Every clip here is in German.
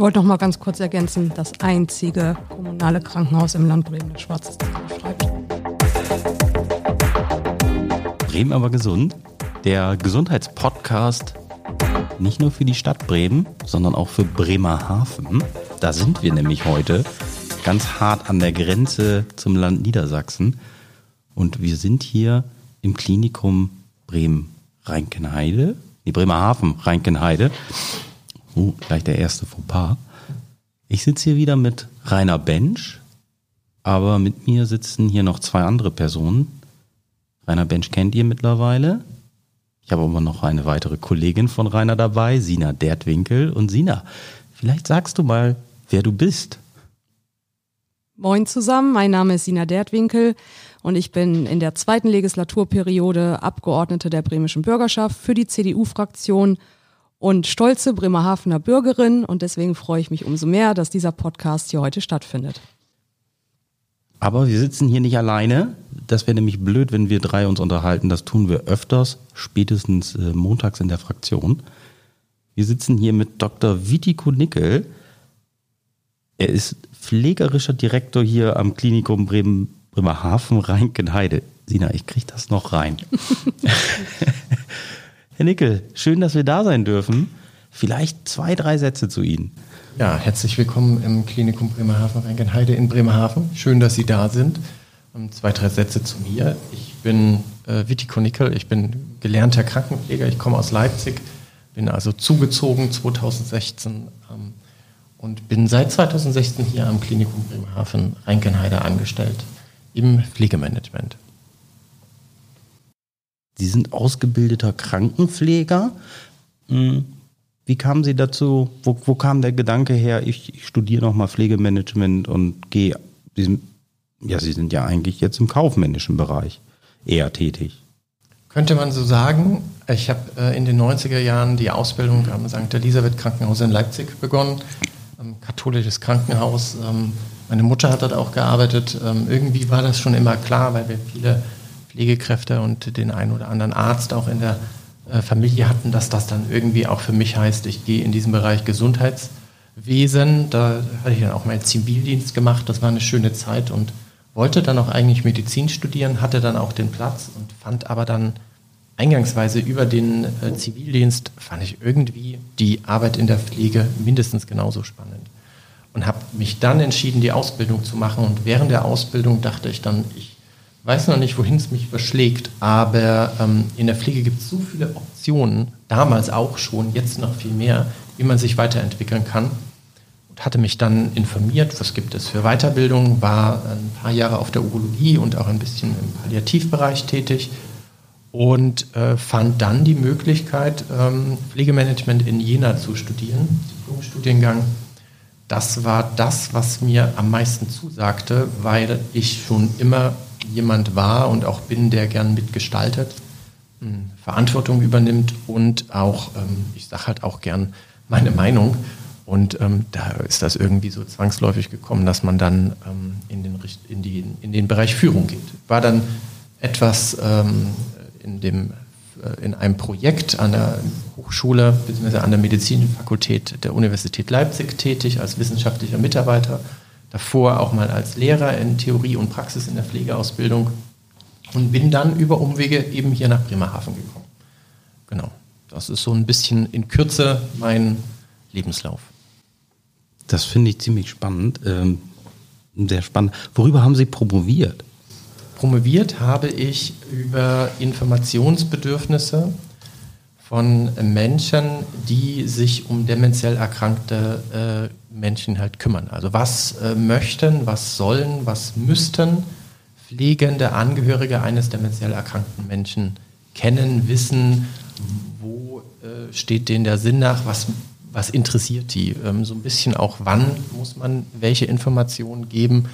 wollte noch mal ganz kurz ergänzen, das einzige kommunale Krankenhaus im Land Bremen, das schwarzes schreibt. Bremen aber gesund. Der Gesundheitspodcast nicht nur für die Stadt Bremen, sondern auch für Bremerhaven. Da sind wir nämlich heute ganz hart an der Grenze zum Land Niedersachsen. Und wir sind hier im Klinikum Bremen-Reinkenheide. Nee, Bremerhaven, Oh, gleich der erste Fauxpas. Ich sitze hier wieder mit Rainer Bench, aber mit mir sitzen hier noch zwei andere Personen. Rainer Bench kennt ihr mittlerweile. Ich habe aber noch eine weitere Kollegin von Rainer dabei, Sina Dertwinkel. Und Sina, vielleicht sagst du mal, wer du bist. Moin zusammen, mein Name ist Sina Dertwinkel und ich bin in der zweiten Legislaturperiode Abgeordnete der bremischen Bürgerschaft für die CDU-Fraktion und stolze Bremerhavener Bürgerin und deswegen freue ich mich umso mehr, dass dieser Podcast hier heute stattfindet. Aber wir sitzen hier nicht alleine. Das wäre nämlich blöd, wenn wir drei uns unterhalten. Das tun wir öfters, spätestens äh, montags in der Fraktion. Wir sitzen hier mit Dr. Vitiko Nickel. Er ist pflegerischer Direktor hier am Klinikum Bremen, Bremerhaven, Rheinkenheide. Sina, ich kriege das noch rein. Herr Nickel, schön, dass wir da sein dürfen. Vielleicht zwei, drei Sätze zu Ihnen. Ja, herzlich willkommen im Klinikum Bremerhaven Rheinkenheide in Bremerhaven. Schön, dass Sie da sind. Und zwei, drei Sätze zu mir. Ich bin äh, Nickel, ich bin gelernter Krankenpfleger, ich komme aus Leipzig, bin also zugezogen 2016 ähm, und bin seit 2016 hier am Klinikum Bremerhaven Rheinkenheide angestellt im Pflegemanagement. Sie sind ausgebildeter Krankenpfleger. Hm, wie kamen Sie dazu? Wo, wo kam der Gedanke her, ich, ich studiere nochmal Pflegemanagement und gehe, Sie sind, ja, Sie sind ja eigentlich jetzt im kaufmännischen Bereich eher tätig. Könnte man so sagen. Ich habe äh, in den 90er Jahren die Ausbildung am St. Elisabeth Krankenhaus in Leipzig begonnen ähm, katholisches Krankenhaus. Ähm, meine Mutter hat dort auch gearbeitet. Ähm, irgendwie war das schon immer klar, weil wir viele Pflegekräfte und den einen oder anderen Arzt auch in der äh, Familie hatten, dass das dann irgendwie auch für mich heißt, ich gehe in diesen Bereich Gesundheitswesen. Da hatte ich dann auch meinen Zivildienst gemacht. Das war eine schöne Zeit und wollte dann auch eigentlich Medizin studieren, hatte dann auch den Platz und fand aber dann eingangsweise über den äh, Zivildienst fand ich irgendwie die Arbeit in der Pflege mindestens genauso spannend. Und habe mich dann entschieden, die Ausbildung zu machen. Und während der Ausbildung dachte ich dann, ich weiß noch nicht, wohin es mich verschlägt, aber ähm, in der Pflege gibt es so viele Optionen, damals auch schon, jetzt noch viel mehr, wie man sich weiterentwickeln kann. Und hatte mich dann informiert, was gibt es für Weiterbildung, war ein paar Jahre auf der Urologie und auch ein bisschen im Palliativbereich tätig und äh, fand dann die Möglichkeit, ähm, Pflegemanagement in Jena zu studieren, Diplomstudiengang. Das war das, was mir am meisten zusagte, weil ich schon immer jemand war und auch bin, der gern mitgestaltet, hm, Verantwortung übernimmt und auch, ähm, ich sage halt auch gern meine Meinung. Und ähm, da ist das irgendwie so zwangsläufig gekommen, dass man dann ähm, in, den, in, die, in den Bereich Führung geht. War dann etwas in, dem, äh, in einem Projekt an der Hochschule bzw. an der Medizinfakultät der Universität Leipzig tätig als wissenschaftlicher Mitarbeiter. Davor auch mal als Lehrer in Theorie und Praxis in der Pflegeausbildung und bin dann über Umwege eben hier nach Bremerhaven gekommen. Genau. Das ist so ein bisschen in Kürze mein Lebenslauf. Das finde ich ziemlich spannend. Ähm, sehr spannend. Worüber haben Sie promoviert? Promoviert habe ich über Informationsbedürfnisse von Menschen, die sich um dementiell erkrankte äh, Menschen halt kümmern. Also was äh, möchten, was sollen, was müssten pflegende Angehörige eines dementiell erkrankten Menschen kennen, wissen, wo äh, steht denen der Sinn nach, was, was interessiert die. Ähm, so ein bisschen auch, wann muss man welche Informationen geben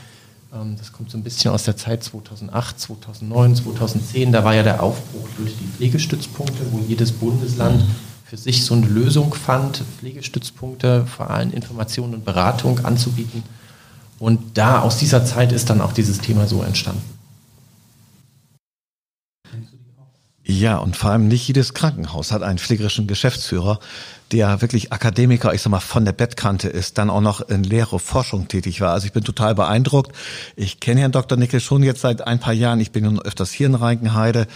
ähm, das kommt so ein bisschen aus der Zeit 2008, 2009, 2010. Da war ja der Aufbruch durch die Pflegestützpunkte, wo jedes Bundesland für sich so eine Lösung fand, Pflegestützpunkte, vor allem Informationen und Beratung anzubieten. Und da aus dieser Zeit ist dann auch dieses Thema so entstanden. Ja, und vor allem nicht jedes Krankenhaus hat einen pflegerischen Geschäftsführer. der wirklich Akademiker, ich sag mal, von der Bettkante ist, dann auch noch in Lehre, Forschung tätig war. Also ich bin total beeindruckt. Ich kenne Herrn Dr. Nickel schon jetzt seit ein paar Jahren. Ich bin nun öfters hier in Reinkenheide.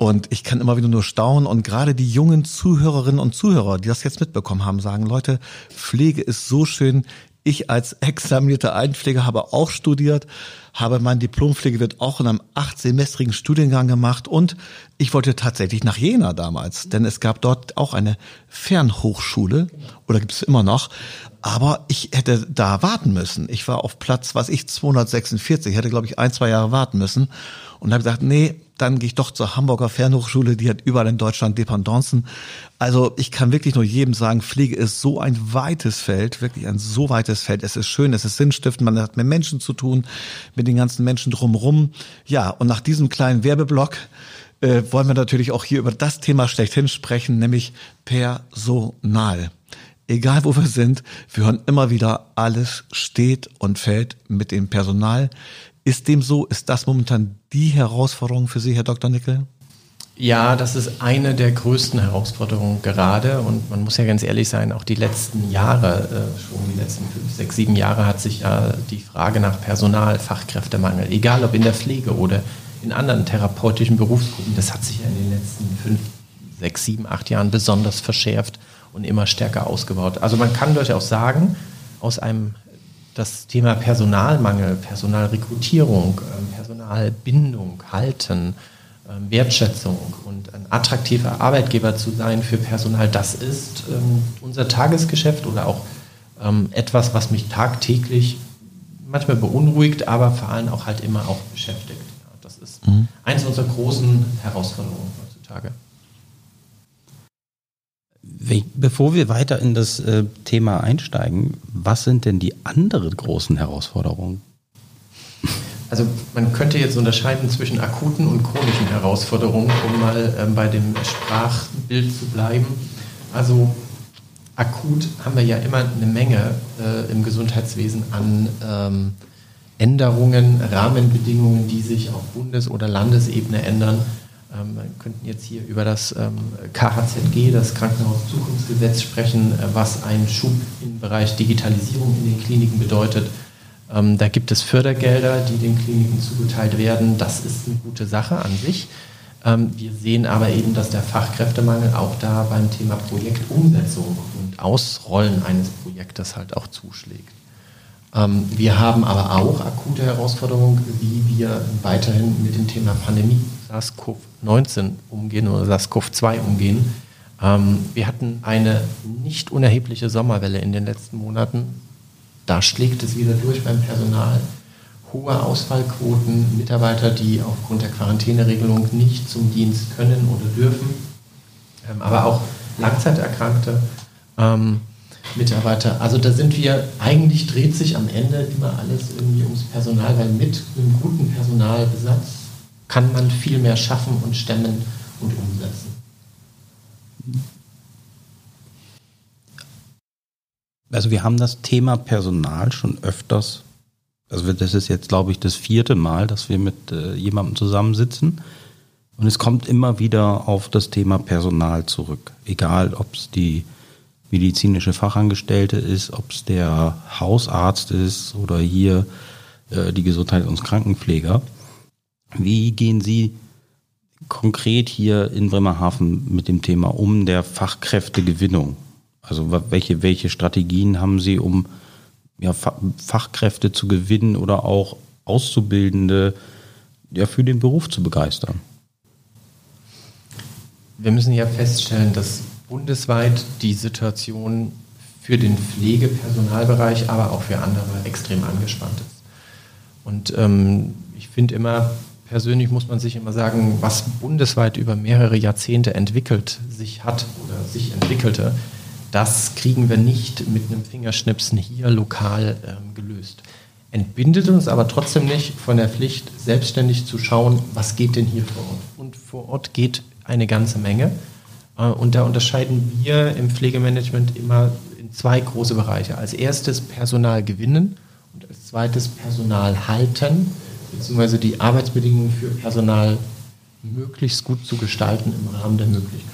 Und ich kann immer wieder nur staunen und gerade die jungen Zuhörerinnen und Zuhörer, die das jetzt mitbekommen haben, sagen, Leute, Pflege ist so schön, ich als examinierter Altenpfleger habe auch studiert, habe mein Diplompflegewirt auch in einem achtsemestrigen Studiengang gemacht und ich wollte tatsächlich nach Jena damals, denn es gab dort auch eine Fernhochschule oder gibt es immer noch, aber ich hätte da warten müssen. Ich war auf Platz, was ich 246, hätte glaube ich ein, zwei Jahre warten müssen und habe gesagt, nee, dann gehe ich doch zur Hamburger Fernhochschule, die hat überall in Deutschland Dependancen. Also ich kann wirklich nur jedem sagen, Pflege ist so ein weites Feld, wirklich ein so weites Feld. Es ist schön, es ist sinnstiftend, man hat mit Menschen zu tun, mit den ganzen Menschen drumherum. Ja, und nach diesem kleinen Werbeblock äh, wollen wir natürlich auch hier über das Thema schlechthin sprechen, nämlich Personal. Egal wo wir sind, wir hören immer wieder, alles steht und fällt mit dem Personal. Ist dem so? Ist das momentan die Herausforderung für Sie, Herr Dr. Nickel? Ja, das ist eine der größten Herausforderungen gerade. Und man muss ja ganz ehrlich sein, auch die letzten Jahre, äh, schon die letzten fünf, sechs, sieben Jahre hat sich ja die Frage nach Personal, Fachkräftemangel, egal ob in der Pflege oder in anderen therapeutischen Berufsgruppen, das hat sich ja in den letzten fünf, sechs, sieben, acht Jahren besonders verschärft und immer stärker ausgebaut. Also man kann durchaus sagen, aus einem das Thema Personalmangel, Personalrekrutierung, ähm, Personalbindung, Halten, ähm, Wertschätzung und ein attraktiver Arbeitgeber zu sein für Personal, das ist ähm, unser Tagesgeschäft oder auch etwas, was mich tagtäglich manchmal beunruhigt, aber vor allem auch halt immer auch beschäftigt. das ist mhm. eines unserer großen Herausforderungen heutzutage. Bevor wir weiter in das äh, Thema einsteigen, was sind denn die anderen großen Herausforderungen? Also man könnte jetzt unterscheiden zwischen akuten und chronischen Herausforderungen, um mal ähm, bei dem Sprachbild zu bleiben. Also akut haben wir ja immer eine Menge äh, im Gesundheitswesen an ähm, Änderungen, Rahmenbedingungen, die sich auf Bundes- oder Landesebene ändern wir könnten jetzt hier über das ähm, KHZG, das Krankenhauszukunftsgesetz, sprechen, äh, was ein Schub im Bereich Digitalisierung in den Kliniken bedeutet. Ähm, da gibt es Fördergelder, die den Kliniken zugeteilt werden. Das ist eine gute Sache an sich. Wir sehen aber eben, dass der Fachkräftemangel auch da beim Thema Projektumsetzung und Ausrollen eines Projektes halt auch zuschlägt. Wir haben aber auch akute Herausforderungen, wie wir weiterhin mit dem Thema Pandemie SARS-CoV-19 umgehen oder SARS-CoV-2 umgehen. Ähm, wir hatten eine nicht unerhebliche Sommerwelle in den letzten Monaten. Da schlägt es wieder durch beim Personal. Hohe Ausfallquoten, Mitarbeiter, die aufgrund der Quarantäneregelung nicht zum Dienst können oder dürfen, ähm, aber auch Langzeiterkrankte. Ähm, Mitarbeiter. Also da sind wir, eigentlich dreht sich am Ende immer alles irgendwie ums Personal, weil mit einem guten Personalbesatz kann man viel mehr schaffen und stemmen und umsetzen. Also wir haben das Thema Personal schon öfters, also das ist jetzt glaube ich das vierte Mal, dass wir mit äh, jemandem zusammensitzen und es kommt immer wieder auf das Thema Personal zurück, egal ob es die medizinische Fachangestellte ist, ob es der Hausarzt ist oder hier äh, die Gesundheits- und Krankenpfleger. Wie gehen Sie konkret hier in Bremerhaven mit dem Thema um der Fachkräftegewinnung? Also welche, welche Strategien haben Sie, um ja, Fachkräfte zu gewinnen oder auch Auszubildende ja, für den Beruf zu begeistern? Wir müssen ja feststellen, dass bundesweit die Situation für den Pflegepersonalbereich, aber auch für andere extrem angespannt ist. Und ähm, ich finde immer, persönlich muss man sich immer sagen, was bundesweit über mehrere Jahrzehnte entwickelt sich hat oder sich entwickelte, das kriegen wir nicht mit einem Fingerschnipsen hier lokal ähm, gelöst. Entbindet uns aber trotzdem nicht von der Pflicht, selbstständig zu schauen, was geht denn hier vor Ort. Und vor Ort geht eine ganze Menge. Äh, und da unterscheiden wir im Pflegemanagement immer in zwei große Bereiche. Als erstes Personal gewinnen und als zweites Personal halten beziehungsweise die Arbeitsbedingungen für Personal möglichst gut zu gestalten im Rahmen der Möglichkeiten.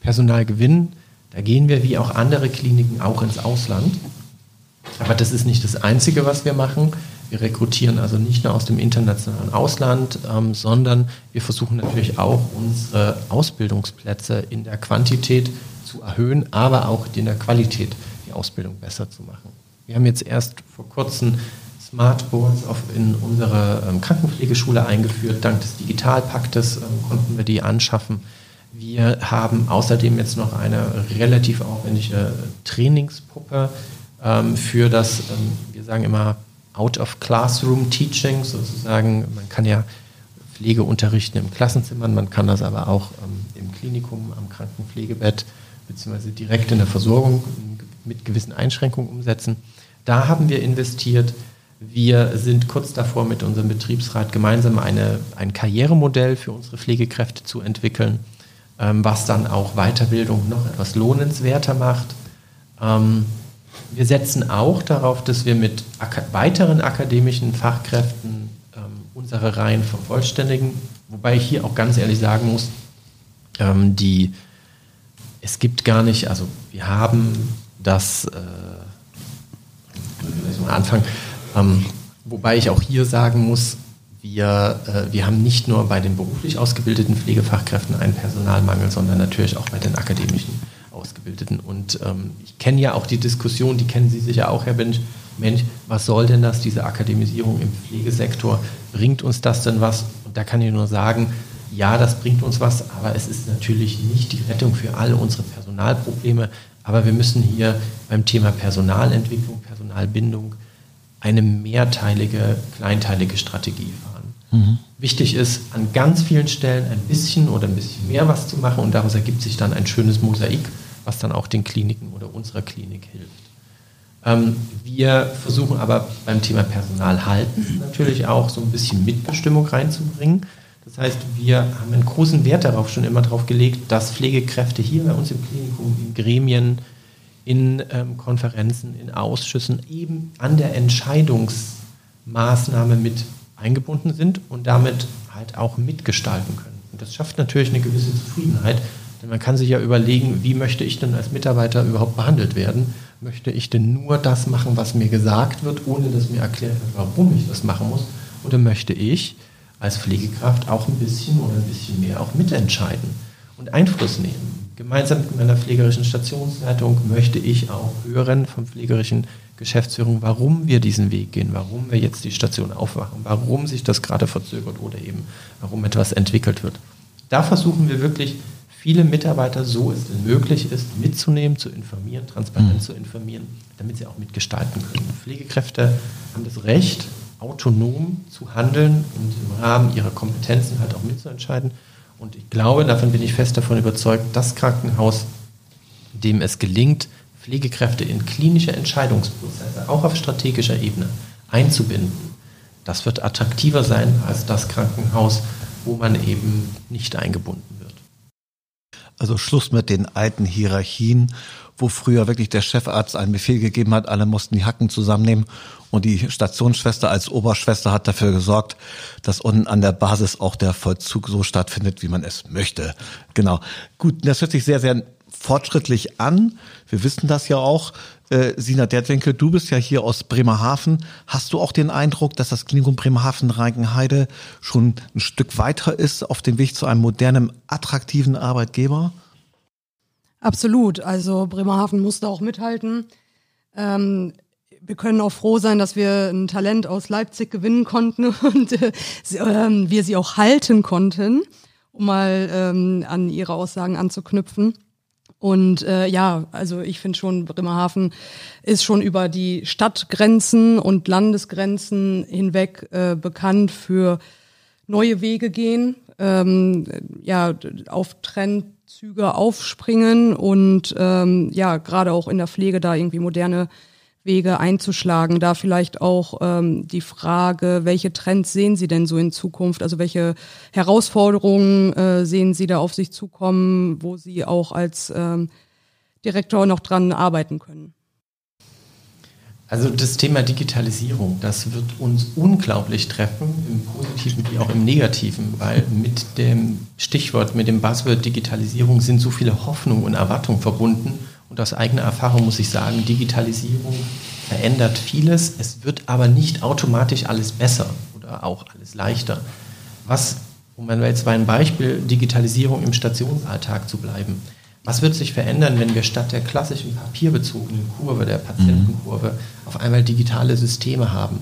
Personal gewinnen, Da gehen wir wie auch andere Kliniken auch ins Ausland. Aber das ist nicht das Einzige, was wir machen. Wir rekrutieren also nicht nur aus dem internationalen Ausland, ähm, sondern wir versuchen natürlich auch unsere Ausbildungsplätze in der Quantität zu erhöhen, aber auch in der Qualität die Ausbildung besser zu machen. Wir haben jetzt erst vor kurzem Smartboards auf, in unsere ähm, Krankenpflegeschule eingeführt. Dank des Digitalpaktes ähm, konnten wir die anschaffen. Wir haben außerdem jetzt noch eine relativ aufwendige Trainingspuppe ähm, für das, ähm, wir sagen immer, Out-of-Classroom-Teaching, sozusagen. Man kann ja Pflege unterrichten im Klassenzimmer, man kann das aber auch ähm, im Klinikum, am Krankenpflegebett, beziehungsweise direkt in der Versorgung mit gewissen Einschränkungen umsetzen. Da haben wir investiert. Wir sind kurz davor, mit unserem Betriebsrat gemeinsam eine, ein Karrieremodell für unsere Pflegekräfte zu entwickeln, ähm, was dann auch Weiterbildung noch etwas lohnenswerter macht. Ähm, wir setzen auch darauf, dass wir mit weiteren akademischen Fachkräften ähm, unsere Reihen vervollständigen, wobei ich hier auch ganz ehrlich sagen muss, ähm, die, es gibt gar nicht, also wir haben das, äh, mal anfangen, ähm, wobei ich auch hier sagen muss, wir, äh, wir haben nicht nur bei den beruflich ausgebildeten Pflegefachkräften einen Personalmangel, sondern natürlich auch bei den akademischen Ausgebildeten. Und ähm, ich kenne ja auch die Diskussion, die kennen Sie sicher auch, Herr Bench. Mensch, was soll denn das, diese Akademisierung im Pflegesektor? Bringt uns das denn was? Und da kann ich nur sagen, ja, das bringt uns was, aber es ist natürlich nicht die Rettung für all unsere Personalprobleme. Aber wir müssen hier beim Thema Personalentwicklung, Personalbindung eine mehrteilige, kleinteilige Strategie fahren. Mhm. Wichtig ist, an ganz vielen Stellen ein bisschen oder ein bisschen mehr was zu machen und daraus ergibt sich dann ein schönes Mosaik, was dann auch den Kliniken oder unserer Klinik hilft. Ähm, wir versuchen aber beim Thema Personal halten natürlich auch so ein bisschen Mitbestimmung reinzubringen. Das heißt, wir haben einen großen Wert darauf schon immer darauf gelegt, dass Pflegekräfte hier bei uns im Klinikum, in Gremien, in ähm, Konferenzen, in Ausschüssen eben an der Entscheidungsmaßnahme mit eingebunden sind und damit halt auch mitgestalten können. Und das schafft natürlich eine gewisse Zufriedenheit, man kann sich ja überlegen, wie möchte ich denn als Mitarbeiter überhaupt behandelt werden? Möchte ich denn nur das machen, was mir gesagt wird, ohne dass mir erklärt wird, warum ich das machen muss? Oder möchte ich als Pflegekraft auch ein bisschen oder ein bisschen mehr auch mitentscheiden und Einfluss nehmen? Gemeinsam mit meiner pflegerischen Stationsleitung möchte ich auch hören vom pflegerischen Geschäftsführung, warum wir diesen Weg gehen, warum wir jetzt die Station aufwachen, warum sich das gerade verzögert oder eben warum etwas entwickelt wird. Da versuchen wir wirklich viele Mitarbeiter, so es möglich ist, mitzunehmen, zu informieren, transparent mhm. zu informieren, damit sie auch mitgestalten können. Pflegekräfte haben das Recht, autonom zu handeln und im Rahmen ihrer Kompetenzen halt auch mitzuentscheiden. Und ich glaube, davon bin ich fest davon überzeugt, das Krankenhaus, dem es gelingt, Pflegekräfte in klinische Entscheidungsprozesse, auch auf strategischer Ebene, einzubinden, das wird attraktiver sein als das Krankenhaus, wo man eben nicht eingebunden also Schluss mit den alten Hierarchien, wo früher wirklich der Chefarzt einen Befehl gegeben hat, alle mussten die Hacken zusammennehmen und die Stationsschwester als Oberschwester hat dafür gesorgt, dass unten an der Basis auch der Vollzug so stattfindet, wie man es möchte. Genau. Gut, das hört sich sehr, sehr fortschrittlich an. Wir wissen das ja auch. Äh, Sina Dertwinkel, du bist ja hier aus Bremerhaven. Hast du auch den Eindruck, dass das Klinikum Bremerhaven-Reichenheide schon ein Stück weiter ist auf dem Weg zu einem modernen, attraktiven Arbeitgeber? Absolut. Also Bremerhaven musste auch mithalten. Ähm, wir können auch froh sein, dass wir ein Talent aus Leipzig gewinnen konnten und äh, äh, wir sie auch halten konnten, um mal ähm, an ihre Aussagen anzuknüpfen. Und äh, ja, also ich finde schon, Bremerhaven ist schon über die Stadtgrenzen und Landesgrenzen hinweg äh, bekannt für neue Wege gehen, ähm, ja, auf Trendzüge aufspringen und ähm, ja, gerade auch in der Pflege da irgendwie moderne Wege einzuschlagen. Da vielleicht auch ähm, die Frage, welche Trends sehen Sie denn so in Zukunft? Also welche Herausforderungen äh, sehen Sie da auf sich zukommen, wo Sie auch als ähm, Direktor noch dran arbeiten können? Also das Thema Digitalisierung, das wird uns unglaublich treffen, im positiven wie auch im negativen, weil mit dem Stichwort, mit dem Buzzword Digitalisierung sind so viele Hoffnungen und Erwartungen verbunden. Und aus eigener Erfahrung muss ich sagen, Digitalisierung verändert vieles, es wird aber nicht automatisch alles besser oder auch alles leichter. Was, um jetzt bei einem Beispiel Digitalisierung im Stationsalltag zu bleiben, was wird sich verändern, wenn wir statt der klassischen papierbezogenen Kurve, der Patientenkurve, auf einmal digitale Systeme haben?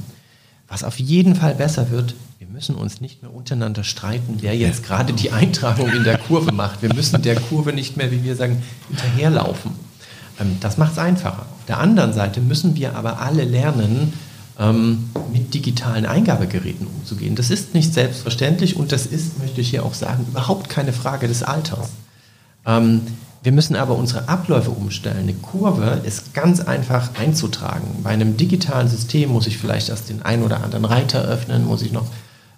Was auf jeden Fall besser wird, wir müssen uns nicht mehr untereinander streiten, wer jetzt gerade die Eintragung in der Kurve macht. Wir müssen der Kurve nicht mehr, wie wir sagen, hinterherlaufen. Ähm, das macht es einfacher. Auf der anderen Seite müssen wir aber alle lernen, ähm, mit digitalen Eingabegeräten umzugehen. Das ist nicht selbstverständlich und das ist, möchte ich hier auch sagen, überhaupt keine Frage des Alters. Ähm, wir müssen aber unsere Abläufe umstellen. Eine Kurve ist ganz einfach einzutragen. Bei einem digitalen System muss ich vielleicht erst den einen oder anderen Reiter öffnen, muss ich noch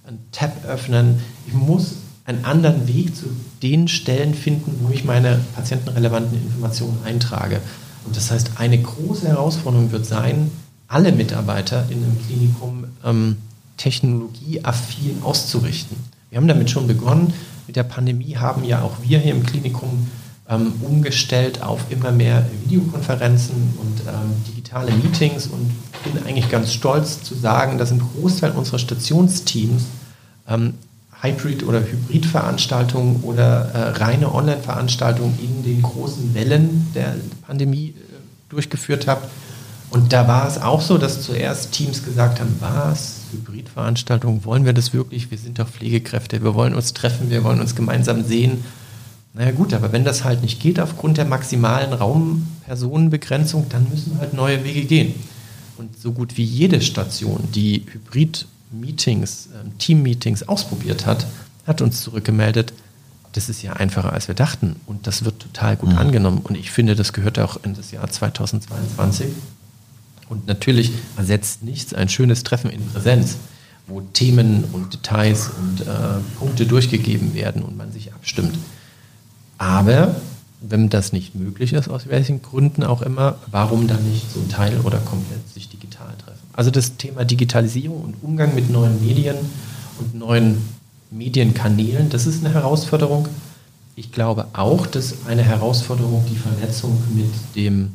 einen Tab öffnen. Ich muss einen anderen Weg zu den Stellen finden, wo ich meine patientenrelevanten Informationen eintrage. Und das heißt, eine große Herausforderung wird sein, alle Mitarbeiter in einem Klinikum ähm, technologieaffin auszurichten. Wir haben damit schon begonnen. Mit der Pandemie haben ja auch wir hier im Klinikum ähm, umgestellt auf immer mehr Videokonferenzen und ähm, digitale Meetings und bin eigentlich ganz stolz zu sagen, dass ein Großteil unserer Stationsteams ähm, Hybrid- oder Hybridveranstaltungen oder äh, reine Online-Veranstaltungen in den großen Wellen der Pandemie äh, durchgeführt habe. Und da war es auch so, dass zuerst Teams gesagt haben, was, Hybridveranstaltungen, wollen wir das wirklich? Wir sind doch Pflegekräfte, wir wollen uns treffen, wir wollen uns gemeinsam sehen. Naja gut, aber wenn das halt nicht geht aufgrund der maximalen Raumpersonenbegrenzung, dann müssen halt neue Wege gehen. Und so gut wie jede Station, die Hybrid-Meetings, äh, Team-Meetings ausprobiert hat, hat uns zurückgemeldet, das ist ja einfacher, als wir dachten. Und das wird total gut mhm. angenommen. Und ich finde, das gehört auch in das Jahr 2022. Und natürlich ersetzt nichts ein schönes Treffen in Präsenz, wo Themen und Details und äh, Punkte durchgegeben werden und man sich abstimmt. Aber wenn das nicht möglich ist, aus welchen Gründen auch immer, warum dann nicht so ein Teil oder komplett sich digital treffen? Also das Thema Digitalisierung und Umgang mit neuen Medien und neuen Medienkanälen, das ist eine Herausforderung. Ich glaube auch, dass eine Herausforderung die Vernetzung mit dem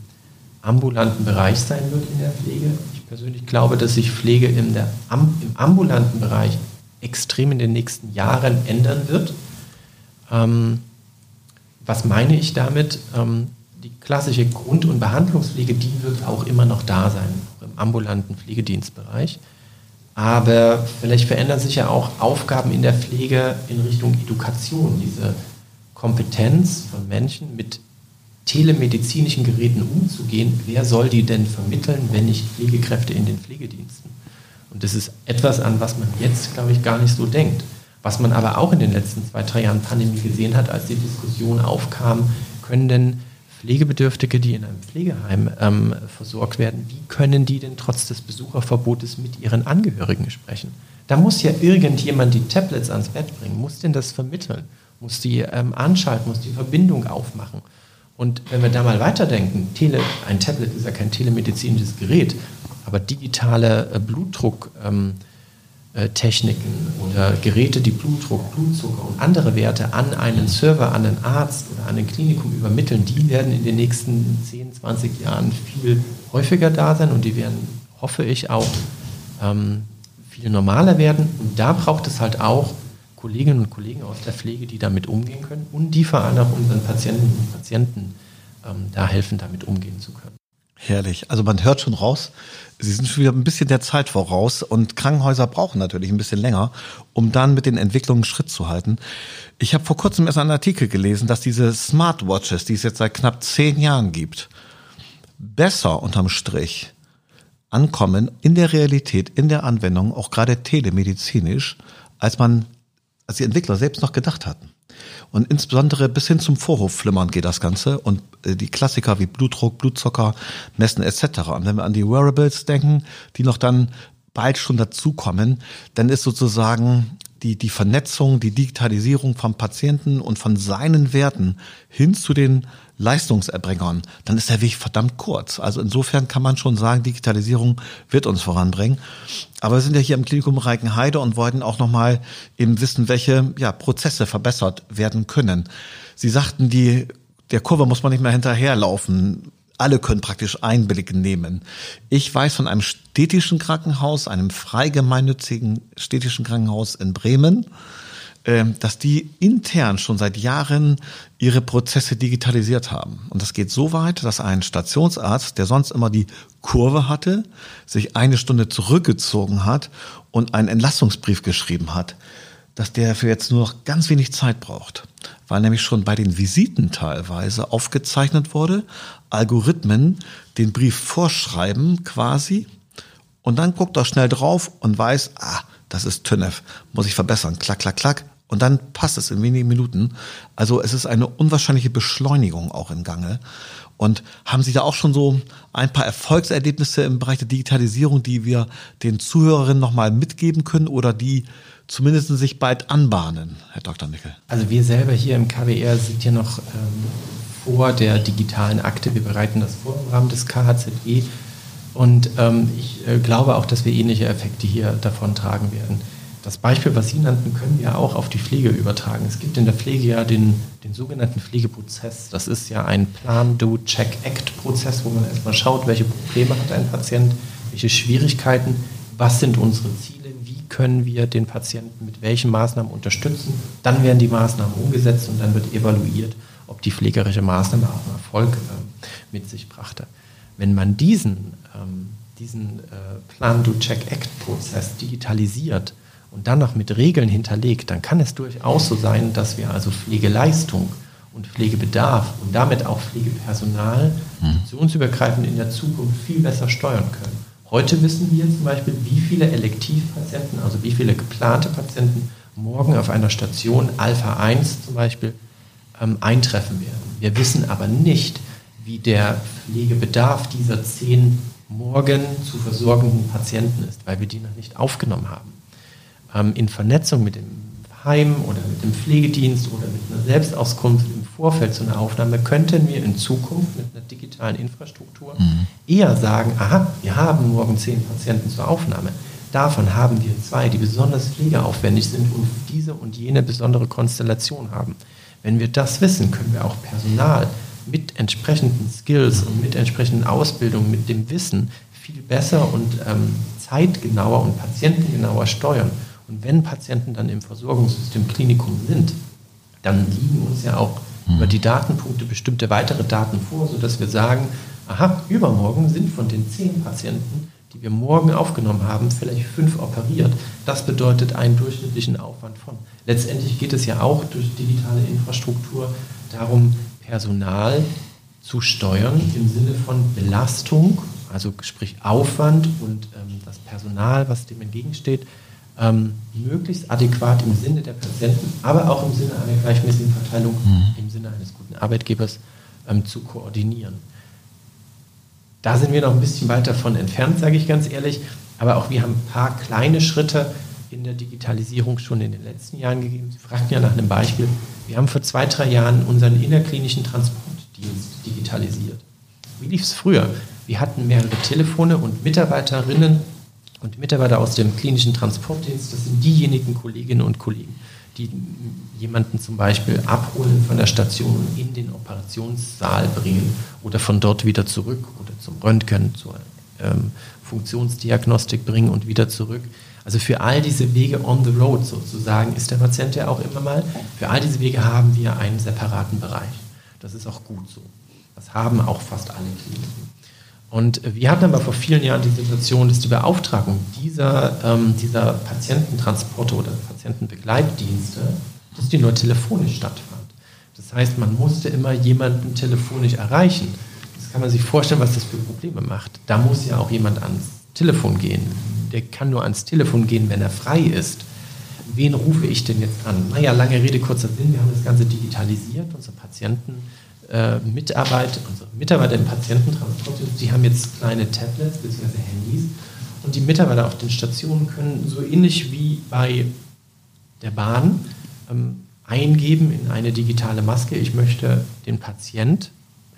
ambulanten Bereich sein wird in der Pflege. Ich persönlich glaube, dass sich Pflege in der, im ambulanten Bereich extrem in den nächsten Jahren ändern wird. Ähm, was meine ich damit? Ähm, die klassische Grund- und Behandlungspflege, die wird auch immer noch da sein, im ambulanten Pflegedienstbereich. Aber vielleicht verändern sich ja auch Aufgaben in der Pflege in Richtung Education, diese Kompetenz von Menschen mit telemedizinischen Geräten umzugehen. Wer soll die denn vermitteln, wenn nicht Pflegekräfte in den Pflegediensten? Und das ist etwas, an was man jetzt, glaube ich, gar nicht so denkt. Was man aber auch in den letzten zwei, drei Jahren Pandemie gesehen hat, als die Diskussion aufkam, können denn Pflegebedürftige, die in einem Pflegeheim ähm, versorgt werden, wie können die denn trotz des Besucherverbotes mit ihren Angehörigen sprechen? Da muss ja irgendjemand die Tablets ans Bett bringen, muss denn das vermitteln, muss die ähm, anschalten, muss die Verbindung aufmachen. Und wenn wir da mal weiterdenken, Tele, ein Tablet ist ja kein telemedizinisches Gerät, aber digitale äh, Blutdruck. Ähm, äh, Techniken oder Geräte, die Blutdruck, Blutzucker und andere Werte an einen Server, an einen Arzt oder an ein Klinikum übermitteln, die werden in den nächsten 10, 20 Jahren viel häufiger da sein und die werden, hoffe ich, auch ähm, viel normaler werden. Und da braucht es halt auch Kolleginnen und Kollegen aus der Pflege, die damit umgehen können und die vor allem auch unseren Patienten und Patienten ähm, da helfen, damit umgehen zu können. Herrlich. Also man hört schon raus, Sie sind schon wieder ein bisschen der Zeit voraus und Krankenhäuser brauchen natürlich ein bisschen länger, um dann mit den Entwicklungen Schritt zu halten. Ich habe vor kurzem erst einen Artikel gelesen, dass diese Smartwatches, die es jetzt seit knapp zehn Jahren gibt, besser unterm Strich ankommen in der Realität, in der Anwendung, auch gerade telemedizinisch, als man, als die Entwickler selbst noch gedacht hatten. Und insbesondere bis hin zum Vorhofflimmern geht das Ganze und äh, die Klassiker wie Blutdruck, Blutzucker messen etc. Und wenn wir an die Wearables denken, die noch dann bald schon dazukommen, dann ist sozusagen die, die Vernetzung, die Digitalisierung vom Patienten und von seinen Werten hin zu den Leistungserbringern, dann ist der Weg verdammt kurz. Also insofern kann man schon sagen, Digitalisierung wird uns voranbringen. Aber wir sind ja hier im Klinikum Reichenheide und wollten auch nochmal eben wissen, welche ja, Prozesse verbessert werden können. Sie sagten, die, der Kurve muss man nicht mehr hinterherlaufen alle können praktisch Einblick nehmen. Ich weiß von einem städtischen Krankenhaus, einem freigemeinnützigen städtischen Krankenhaus in Bremen, dass die intern schon seit Jahren ihre Prozesse digitalisiert haben. Und das geht so weit, dass ein Stationsarzt, der sonst immer die Kurve hatte, sich eine Stunde zurückgezogen hat und einen Entlassungsbrief geschrieben hat, dass der für jetzt nur noch ganz wenig Zeit braucht weil nämlich schon bei den Visiten teilweise aufgezeichnet wurde, Algorithmen den Brief vorschreiben quasi und dann guckt er schnell drauf und weiß, ah, das ist TÜNEF, muss ich verbessern, klack, klack, klack. Und dann passt es in wenigen Minuten. Also es ist eine unwahrscheinliche Beschleunigung auch im Gange. Und haben Sie da auch schon so ein paar Erfolgserlebnisse im Bereich der Digitalisierung, die wir den Zuhörerinnen nochmal mitgeben können oder die zumindest sich bald anbahnen, Herr Dr. Nickel? Also wir selber hier im KWR sind ja noch ähm, vor der digitalen Akte. Wir bereiten das vor im Rahmen des KHZE. Und ähm, ich äh, glaube auch, dass wir ähnliche Effekte hier davon tragen werden. Das Beispiel, was Sie nannten, können wir auch auf die Pflege übertragen. Es gibt in der Pflege ja den, den sogenannten Pflegeprozess. Das ist ja ein Plan, Do, Check, Act-Prozess, wo man erstmal schaut, welche Probleme hat ein Patient, welche Schwierigkeiten, was sind unsere Ziele können wir den Patienten mit welchen Maßnahmen unterstützen. Dann werden die Maßnahmen umgesetzt und dann wird evaluiert, ob die pflegerische Maßnahme auch einen Erfolg äh, mit sich brachte. Wenn man diesen, ähm, diesen äh, Plan-Do-Check-Act-Prozess digitalisiert und dann noch mit Regeln hinterlegt, dann kann es durchaus so sein, dass wir also Pflegeleistung und Pflegebedarf und damit auch Pflegepersonal mhm. funktionsübergreifend in der Zukunft viel besser steuern können. Heute wissen wir zum Beispiel, wie viele Elektivpatienten, also wie viele geplante Patienten morgen auf einer Station Alpha 1 zum Beispiel ähm, eintreffen werden. Wir wissen aber nicht, wie der Pflegebedarf dieser zehn morgen zu versorgenden Patienten ist, weil wir die noch nicht aufgenommen haben. In Vernetzung mit dem Heim oder mit dem Pflegedienst oder mit einer Selbstauskunft im Vorfeld zu einer Aufnahme könnten wir in Zukunft mit einer digitalen Infrastruktur mhm. eher sagen, aha, wir haben morgen zehn Patienten zur Aufnahme. Davon haben wir zwei, die besonders pflegeaufwendig sind und diese und jene besondere Konstellation haben. Wenn wir das wissen, können wir auch Personal mit entsprechenden Skills und mit entsprechenden Ausbildungen, mit dem Wissen viel besser und ähm, zeitgenauer und patientengenauer steuern. Und wenn Patienten dann im Versorgungssystem Klinikum sind, dann liegen uns ja auch mhm. über die Datenpunkte bestimmte weitere Daten vor, sodass wir sagen, aha, übermorgen sind von den zehn Patienten, die wir morgen aufgenommen haben, vielleicht fünf operiert. Das bedeutet einen durchschnittlichen Aufwand von. Letztendlich geht es ja auch durch digitale Infrastruktur darum, Personal zu steuern im Sinne von Belastung, also sprich Aufwand und ähm, das Personal, was dem entgegensteht, ähm, möglichst adäquat im Sinne der Patienten, aber auch im Sinne einer gleichmäßigen Verteilung, mhm. im Sinne eines guten Arbeitgebers ähm, zu koordinieren. Da sind wir noch ein bisschen weit davon entfernt, sage ich ganz ehrlich, aber auch wir haben ein paar kleine Schritte in der Digitalisierung schon in den letzten Jahren gegeben. Sie fragten ja nach einem Beispiel. Wir haben vor zwei, drei Jahren unseren innerklinischen Transportdienst digitalisiert. Wie lief es früher? Wir hatten mehrere Telefone und Mitarbeiterinnen und die Mitarbeiter aus dem klinischen Transportdienst, das sind diejenigen Kolleginnen und Kollegen, die jemanden zum Beispiel abholen von der Station und in den Operationssaal bringen oder von dort wieder zurück oder zum Röntgen, zur ähm, Funktionsdiagnostik bringen und wieder zurück. Also für all diese Wege on the road sozusagen ist der Patient ja auch immer mal. Für all diese Wege haben wir einen separaten Bereich. Das ist auch gut so. Das haben auch fast alle Kliniken. Und wir hatten aber vor vielen Jahren die Situation, dass die Beauftragung dieser, ähm, dieser Patiententransporte oder Patientenbegleitdienste, dass die nur telefonisch stattfand. Das heißt, man musste immer jemanden telefonisch erreichen. Das kann man sich vorstellen, was das für Probleme macht. Da muss ja auch jemand ans Telefon gehen. Der kann nur ans Telefon gehen, wenn er frei ist. Wen rufe ich denn jetzt an? Naja, lange Rede, kurzer Sinn, wir haben das Ganze digitalisiert. Unsere Patienten äh, Mitarbeit, unsere Mitarbeiter im Patiententransport, die haben jetzt kleine Tablets bzw. Handys und die Mitarbeiter auf den Stationen können so ähnlich wie bei der Bahn ähm, eingeben in eine digitale Maske, ich möchte den Patient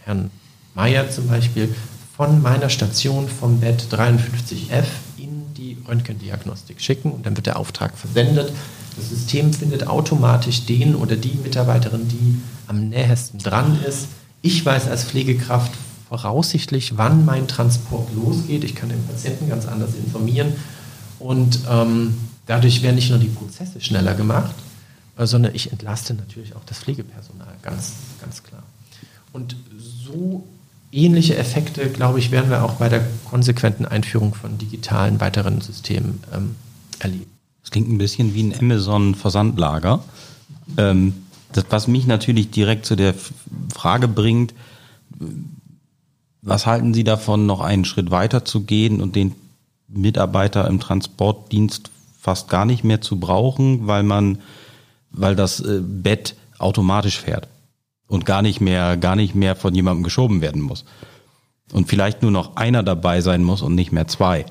Herrn Meyer zum Beispiel von meiner Station vom Bett 53F in die Röntgendiagnostik schicken und dann wird der Auftrag versendet. Das System findet automatisch den oder die Mitarbeiterin, die am nähesten dran ist. Ich weiß als Pflegekraft voraussichtlich, wann mein Transport losgeht. Ich kann den Patienten ganz anders informieren und ähm, dadurch werden nicht nur die Prozesse schneller gemacht, äh, sondern ich entlaste natürlich auch das Pflegepersonal, ganz, ganz klar. Und so ähnliche Effekte, glaube ich, werden wir auch bei der konsequenten Einführung von digitalen weiteren Systemen ähm, erleben. Das klingt ein bisschen wie ein Amazon-Versandlager. Ähm, das, was mich natürlich direkt zu der Frage bringt, was halten Sie davon, noch einen Schritt weiter zu gehen und den Mitarbeiter im Transportdienst fast gar nicht mehr zu brauchen, weil man, weil das äh, Bett automatisch fährt und gar nicht mehr, gar nicht mehr von jemandem geschoben werden muss. Und vielleicht nur noch einer dabei sein muss und nicht mehr zwei.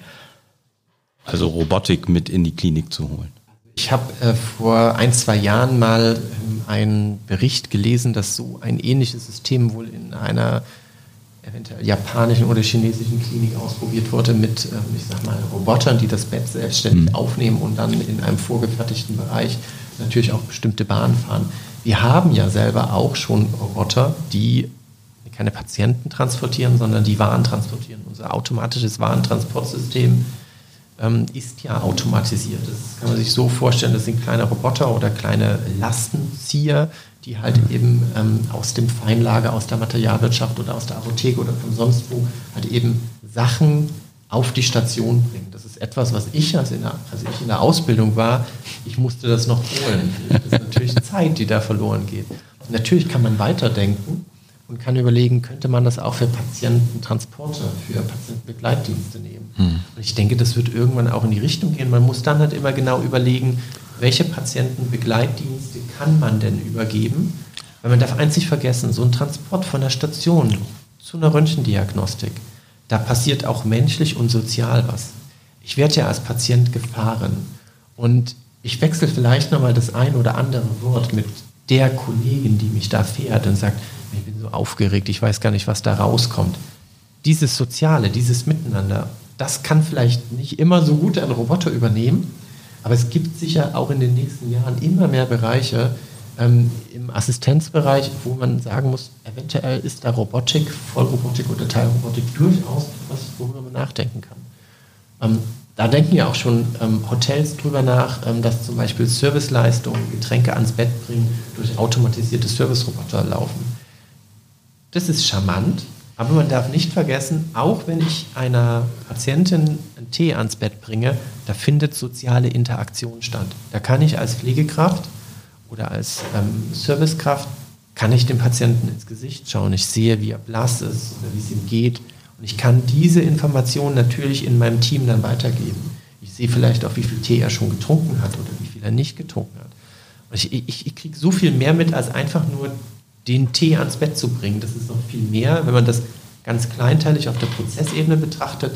Also Robotik mit in die Klinik zu holen. Ich habe äh, vor ein, zwei Jahren mal ähm, einen Bericht gelesen, dass so ein ähnliches System wohl in einer eventuell japanischen oder chinesischen Klinik ausprobiert wurde mit, ähm, ich sag mal, Robotern, die das Bett selbstständig mhm. aufnehmen und dann in einem vorgefertigten Bereich natürlich auch bestimmte Bahnen fahren. Wir haben ja selber auch schon Roboter, die keine Patienten transportieren, sondern die Waren transportieren. Unser automatisches Warentransportsystem ähm, ist ja automatisiert. Das kann man sich so vorstellen, das sind kleine Roboter oder kleine Lastenzieher, die halt eben ähm, aus dem Feinlager, aus der Materialwirtschaft oder aus der Apotheke oder von sonst wo halt eben Sachen auf die Station bringen. Das ist etwas, was ich, als, in der, als ich in der Ausbildung war, ich musste das noch holen. Das ist natürlich Zeit, die da verloren geht. Natürlich kann man weiterdenken und kann überlegen, könnte man das auch für Patiententransporte, für Patientenbegleitdienste nehmen. Hm. Und ich denke, das wird irgendwann auch in die Richtung gehen. Man muss dann halt immer genau überlegen, welche Patientenbegleitdienste kann man denn übergeben? Weil man darf eins nicht vergessen, so ein Transport von der Station zu einer Röntgendiagnostik, da passiert auch menschlich und sozial was. Ich werde ja als Patient gefahren und ich wechsle vielleicht nochmal das ein oder andere Wort mit der Kollegin, die mich da fährt und sagt, ich bin so aufgeregt, ich weiß gar nicht, was da rauskommt. Dieses Soziale, dieses Miteinander, das kann vielleicht nicht immer so gut ein Roboter übernehmen, aber es gibt sicher auch in den nächsten Jahren immer mehr Bereiche ähm, im Assistenzbereich, wo man sagen muss, eventuell ist da Robotik, Vollrobotik oder Teilrobotik durchaus was, worüber man nachdenken kann. Ähm, da denken ja auch schon ähm, Hotels drüber nach, ähm, dass zum Beispiel Serviceleistungen, Getränke ans Bett bringen, durch automatisierte Serviceroboter laufen. Das ist charmant, aber man darf nicht vergessen, auch wenn ich einer Patientin einen Tee ans Bett bringe, da findet soziale Interaktion statt. Da kann ich als Pflegekraft oder als ähm, Servicekraft, kann ich dem Patienten ins Gesicht schauen. Ich sehe, wie er blass ist oder wie es ihm geht. Und ich kann diese Information natürlich in meinem Team dann weitergeben. Ich sehe vielleicht auch, wie viel Tee er schon getrunken hat oder wie viel er nicht getrunken hat. Und ich, ich, ich kriege so viel mehr mit, als einfach nur den Tee ans Bett zu bringen. Das ist noch viel mehr. Wenn man das ganz kleinteilig auf der Prozessebene betrachtet,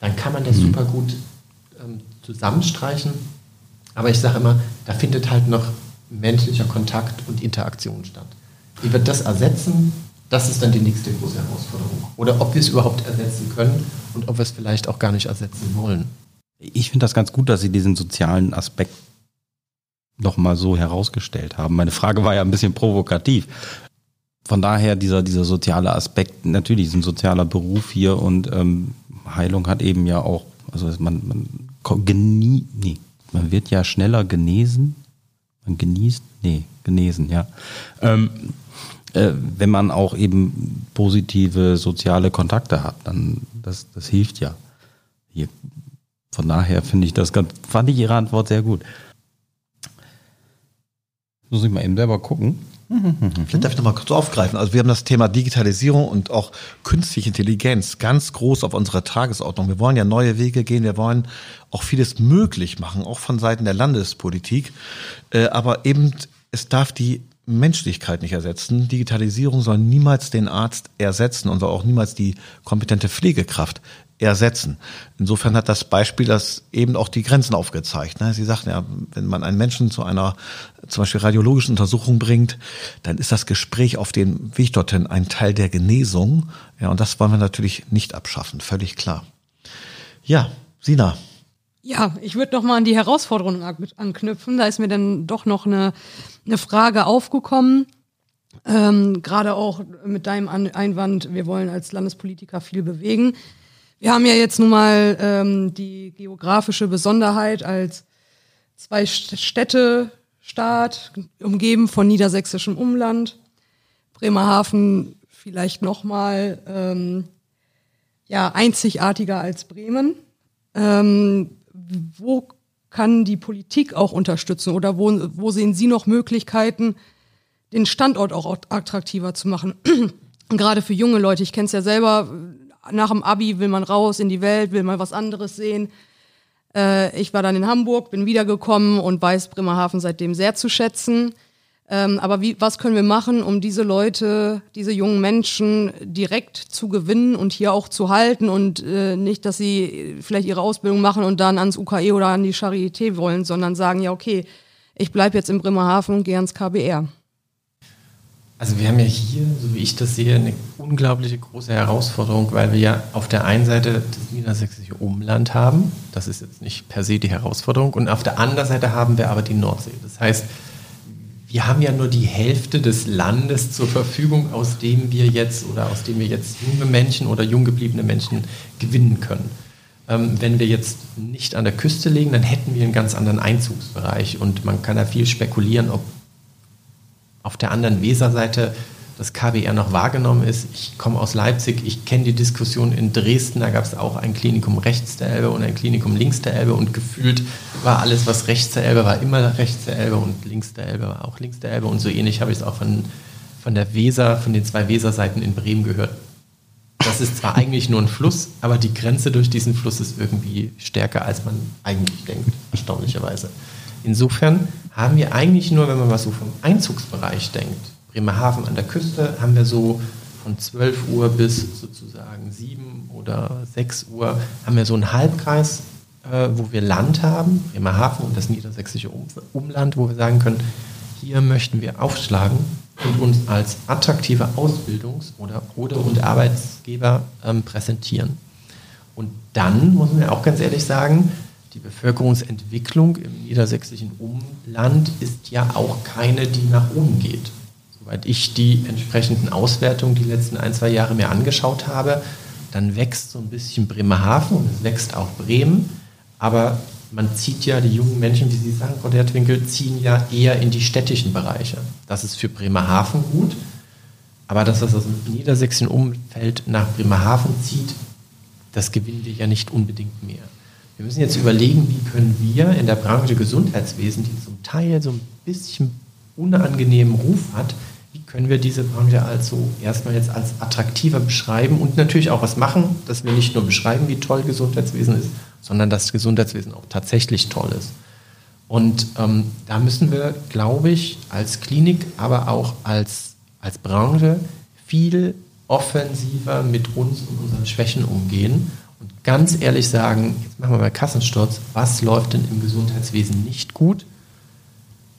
dann kann man das mhm. super gut ähm, zusammenstreichen. Aber ich sage immer, da findet halt noch menschlicher Kontakt und Interaktion statt. Wie wird das ersetzen? Das ist dann die nächste große Herausforderung. Oder ob wir es überhaupt ersetzen können und ob wir es vielleicht auch gar nicht ersetzen wollen. Ich finde das ganz gut, dass Sie diesen sozialen Aspekt nochmal so herausgestellt haben. Meine Frage war ja ein bisschen provokativ. Von daher dieser, dieser soziale Aspekt, natürlich ist ein sozialer Beruf hier und ähm, Heilung hat eben ja auch, also man, man genie, nee, man wird ja schneller genesen. Man genießt, nee, genesen, ja. Ähm, äh, wenn man auch eben positive soziale Kontakte hat, dann das, das hilft ja. Hier, von daher finde ich das ganz, fand ich Ihre Antwort sehr gut. Muss ich mal eben selber gucken. Vielleicht darf ich noch mal kurz aufgreifen. Also wir haben das Thema Digitalisierung und auch künstliche Intelligenz ganz groß auf unserer Tagesordnung. Wir wollen ja neue Wege gehen. Wir wollen auch vieles möglich machen, auch von Seiten der Landespolitik. Äh, aber eben, es darf die Menschlichkeit nicht ersetzen. Digitalisierung soll niemals den Arzt ersetzen und soll auch niemals die kompetente Pflegekraft ersetzen. Insofern hat das Beispiel das eben auch die Grenzen aufgezeigt. Ne? Sie sagten ja, wenn man einen Menschen zu einer zum Beispiel radiologischen Untersuchung bringt, dann ist das Gespräch auf dem Weg dorthin ein Teil der Genesung. Ja, und das wollen wir natürlich nicht abschaffen, völlig klar. Ja, Sina. Ja, ich würde noch mal an die Herausforderungen anknüpfen. Da ist mir dann doch noch eine, eine Frage aufgekommen. Ähm, Gerade auch mit deinem Einwand, wir wollen als Landespolitiker viel bewegen. Wir haben ja jetzt nun mal ähm, die geografische Besonderheit als zwei Städte Staat, umgeben von niedersächsischem Umland. Bremerhaven vielleicht nochmal ähm, ja, einzigartiger als Bremen. Ähm, wo kann die Politik auch unterstützen oder wo, wo sehen Sie noch Möglichkeiten, den Standort auch attraktiver zu machen? Gerade für junge Leute, ich kenne es ja selber, nach dem Abi will man raus in die Welt, will mal was anderes sehen. Äh, ich war dann in Hamburg, bin wiedergekommen und weiß Bremerhaven seitdem sehr zu schätzen. Ähm, aber wie, was können wir machen, um diese Leute, diese jungen Menschen direkt zu gewinnen und hier auch zu halten und äh, nicht, dass sie vielleicht ihre Ausbildung machen und dann ans UKE oder an die Charité wollen, sondern sagen, ja, okay, ich bleibe jetzt in Bremerhaven und gehe ans KBR. Also wir haben ja hier, so wie ich das sehe, eine unglaubliche große Herausforderung, weil wir ja auf der einen Seite das niedersächsische Umland haben. Das ist jetzt nicht per se die Herausforderung. Und auf der anderen Seite haben wir aber die Nordsee. Das heißt, wir haben ja nur die Hälfte des Landes zur Verfügung, aus dem wir jetzt oder aus dem wir jetzt junge Menschen oder jung gebliebene Menschen gewinnen können. Ähm, wenn wir jetzt nicht an der Küste liegen, dann hätten wir einen ganz anderen Einzugsbereich und man kann da viel spekulieren, ob auf der anderen Weserseite das KBR noch wahrgenommen ist. Ich komme aus Leipzig, ich kenne die Diskussion in Dresden, da gab es auch ein Klinikum rechts der Elbe und ein Klinikum links der Elbe und gefühlt war alles, was rechts der Elbe war, immer rechts der Elbe und links der Elbe war auch links der Elbe und so ähnlich habe ich es auch von, von der Weser, von den zwei Weserseiten in Bremen gehört. Das ist zwar eigentlich nur ein Fluss, aber die Grenze durch diesen Fluss ist irgendwie stärker, als man eigentlich denkt, erstaunlicherweise. Insofern haben wir eigentlich nur, wenn man mal so vom Einzugsbereich denkt, Bremerhaven an der Küste, haben wir so von 12 Uhr bis sozusagen 7 oder 6 Uhr, haben wir so einen Halbkreis, äh, wo wir Land haben, Bremerhaven und das niedersächsische Umland, wo wir sagen können, hier möchten wir aufschlagen und uns als attraktive Ausbildungs- oder, oder und Arbeitsgeber ähm, präsentieren. Und dann muss man ja auch ganz ehrlich sagen, die Bevölkerungsentwicklung im niedersächsischen Umland ist ja auch keine, die nach oben geht. Soweit ich die entsprechenden Auswertungen die letzten ein, zwei Jahre mir angeschaut habe, dann wächst so ein bisschen Bremerhaven und es wächst auch Bremen, aber man zieht ja, die jungen Menschen, wie Sie sagen, Frau Dertwinkel, ziehen ja eher in die städtischen Bereiche. Das ist für Bremerhaven gut, aber dass das aus dem niedersächsischen Umfeld nach Bremerhaven zieht, das gewinnen wir ja nicht unbedingt mehr. Wir müssen jetzt überlegen, wie können wir in der Branche Gesundheitswesen, die zum Teil so ein bisschen unangenehmen Ruf hat, wie können wir diese Branche also erstmal jetzt als attraktiver beschreiben und natürlich auch was machen, dass wir nicht nur beschreiben, wie toll Gesundheitswesen ist, sondern dass Gesundheitswesen auch tatsächlich toll ist. Und ähm, da müssen wir, glaube ich, als Klinik, aber auch als, als Branche viel offensiver mit uns und unseren Schwächen umgehen ganz ehrlich sagen, jetzt machen wir mal Kassensturz, was läuft denn im Gesundheitswesen nicht gut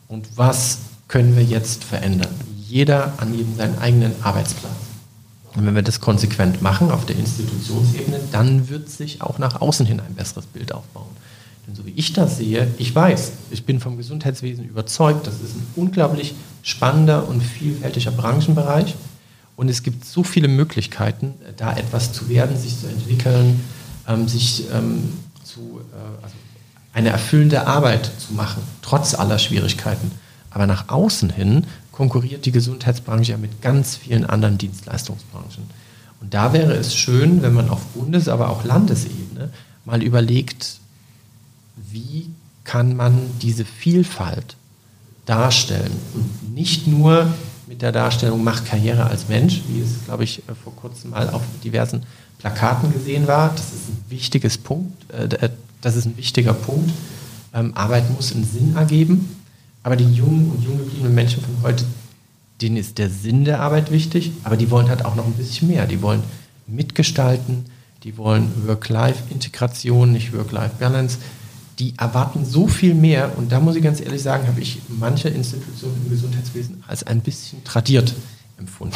und was können wir jetzt verändern? Jeder an jedem seinen eigenen Arbeitsplatz. Und wenn wir das konsequent machen auf der Institutionsebene, dann wird sich auch nach außen hin ein besseres Bild aufbauen. Denn so wie ich das sehe, ich weiß, ich bin vom Gesundheitswesen überzeugt, das ist ein unglaublich spannender und vielfältiger Branchenbereich. Und es gibt so viele Möglichkeiten, da etwas zu werden, sich zu entwickeln, ähm, sich ähm, zu, äh, also eine erfüllende Arbeit zu machen, trotz aller Schwierigkeiten. Aber nach außen hin konkurriert die Gesundheitsbranche ja mit ganz vielen anderen Dienstleistungsbranchen. Und da wäre es schön, wenn man auf Bundes-, aber auch Landesebene mal überlegt, wie kann man diese Vielfalt darstellen und nicht nur mit der Darstellung macht Karriere als Mensch, wie es, glaube ich, vor kurzem mal auf diversen Plakaten gesehen war. Das ist ein wichtiges Punkt. Äh, äh, das ist ein wichtiger Punkt. Ähm, Arbeit muss einen Sinn ergeben. Aber die jungen und jung gebliebenen Menschen von heute denen ist der Sinn der Arbeit wichtig, aber die wollen halt auch noch ein bisschen mehr. Die wollen mitgestalten, die wollen Work-Life-Integration, nicht Work-Life-Balance. Die erwarten so viel mehr und da muss ich ganz ehrlich sagen, habe ich manche Institutionen im Gesundheitswesen als ein bisschen tradiert empfunden.